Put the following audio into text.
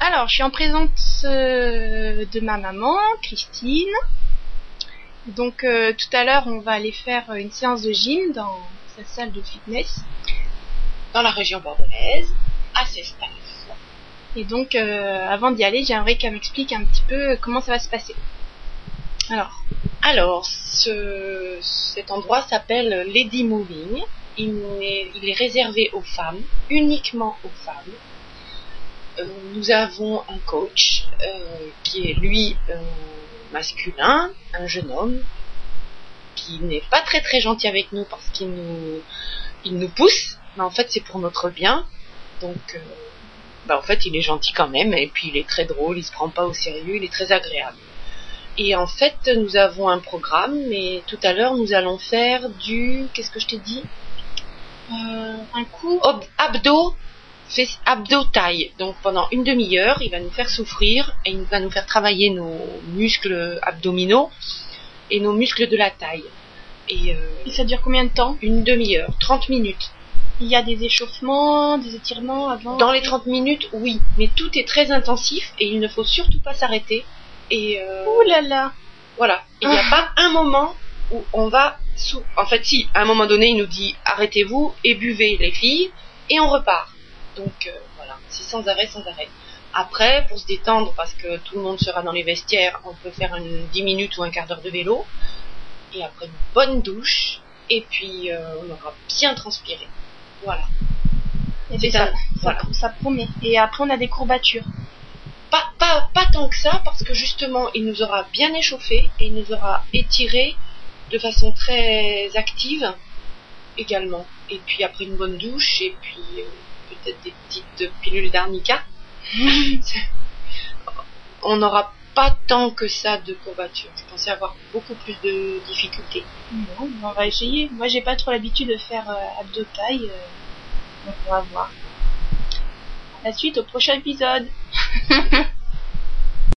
Alors, je suis en présence euh, de ma maman, Christine. Donc, euh, tout à l'heure, on va aller faire une séance de gym dans sa salle de fitness. Dans la région bordelaise, à Cestas. Et donc, euh, avant d'y aller, j'aimerais qu'elle m'explique un petit peu comment ça va se passer. Alors, Alors, ce, cet endroit s'appelle Lady Moving. Il est réservé aux femmes, uniquement aux femmes. Euh, nous avons un coach euh, qui est lui euh, masculin, un jeune homme qui n'est pas très très gentil avec nous parce qu'il nous, il nous pousse, mais en fait c'est pour notre bien. Donc, euh, bah, en fait il est gentil quand même et puis il est très drôle, il se prend pas au sérieux, il est très agréable. Et en fait, nous avons un programme, mais tout à l'heure, nous allons faire du... Qu'est-ce que je t'ai dit? Euh, un coup, Abdos, fait abdos taille. Donc pendant une demi-heure, il va nous faire souffrir et il va nous faire travailler nos muscles abdominaux et nos muscles de la taille. Et euh, et ça dure combien de temps? une demi-heure, 30 minutes. Il y a des échauffements, des étirements avant? Dans les 30 minutes, oui, mais tout est très intensif et il ne faut surtout pas s'arrêter. Et euh, Ouh là là Voilà. Il n'y a pas un moment où on va sous. En fait, si, à un moment donné, il nous dit arrêtez-vous et buvez, les filles, et on repart. Donc euh, voilà, c'est sans arrêt, sans arrêt. Après, pour se détendre, parce que tout le monde sera dans les vestiaires, on peut faire une 10 minutes ou un quart d'heure de vélo. Et après, une bonne douche. Et puis, euh, on aura bien transpiré. Voilà. Et C'est ça, ça, ça, voilà. ça promet. Et après, on a des courbatures. Pas, pas, pas tant que ça, parce que justement, il nous aura bien échauffé et il nous aura étiré de façon très active également. Et puis après une bonne douche, et puis euh, peut-être des petites pilules d'arnica. On n'aura pas tant que ça de courbatures. Je pensais avoir beaucoup plus de difficultés. Bon, on va essayer. Moi, j'ai pas trop l'habitude de faire euh, abdos taille. euh, donc, on va voir. La suite au prochain épisode.